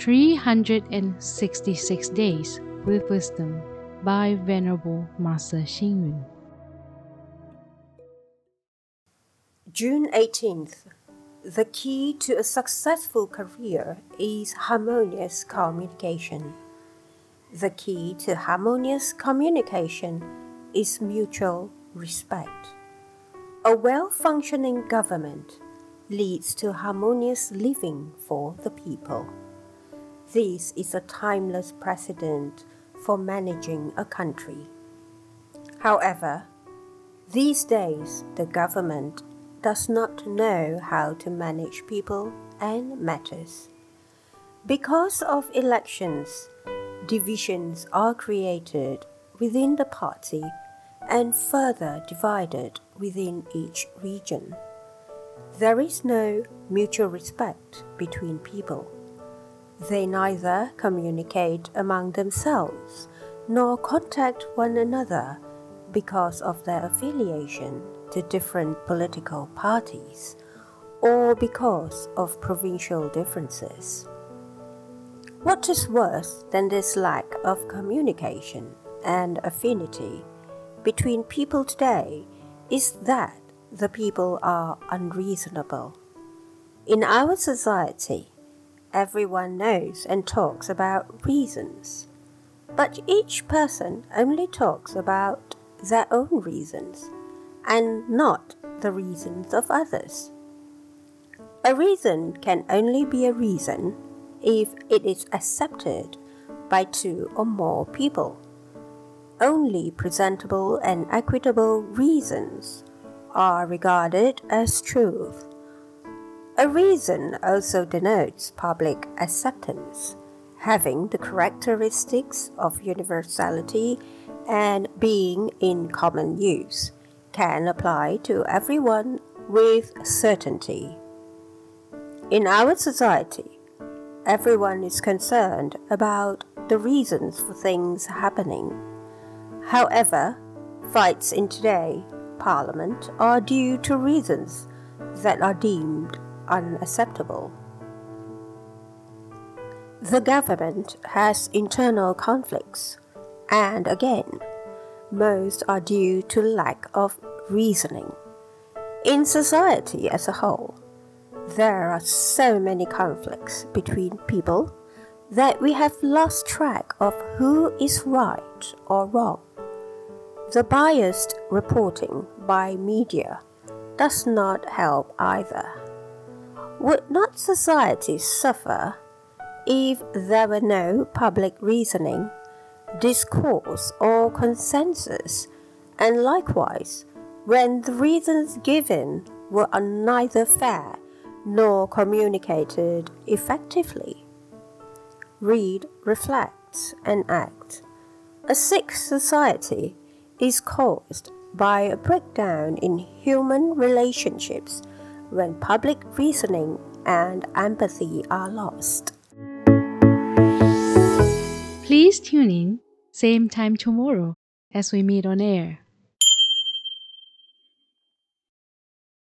366 Days with Wisdom by Venerable Master Xing Yun. June 18th. The key to a successful career is harmonious communication. The key to harmonious communication is mutual respect. A well functioning government leads to harmonious living for the people. This is a timeless precedent for managing a country. However, these days the government does not know how to manage people and matters. Because of elections, divisions are created within the party and further divided within each region. There is no mutual respect between people. They neither communicate among themselves nor contact one another because of their affiliation to different political parties or because of provincial differences. What is worse than this lack of communication and affinity between people today is that the people are unreasonable. In our society, everyone knows and talks about reasons, but each person only talks about their own reasons and not the reasons of others. A reason can only be a reason if it is accepted by two or more people. Only presentable and equitable reasons are regarded as truth. A reason also denotes public acceptance, having the characteristics of universality and being in common use can apply to everyone with certainty. In our society, everyone is concerned about the reasons for things happening. However, fights in today Parliament are due to reasons that are deemed unacceptable. The government has internal conflicts, and again, most are due to lack of reasoning. In society as a whole, there are so many conflicts between people that we have lost track of who is right or wrong. The biased reporting by media does not help either. Would not society suffer if there were no public reasoning, discourse, or consensus, and likewise when the reasons given were neither fair nor communicated effectively. Read, reflect, and act. A sick society is caused by a breakdown in human relationships when public reasoning and empathy are lost. Please tune in, same time tomorrow as we meet on air.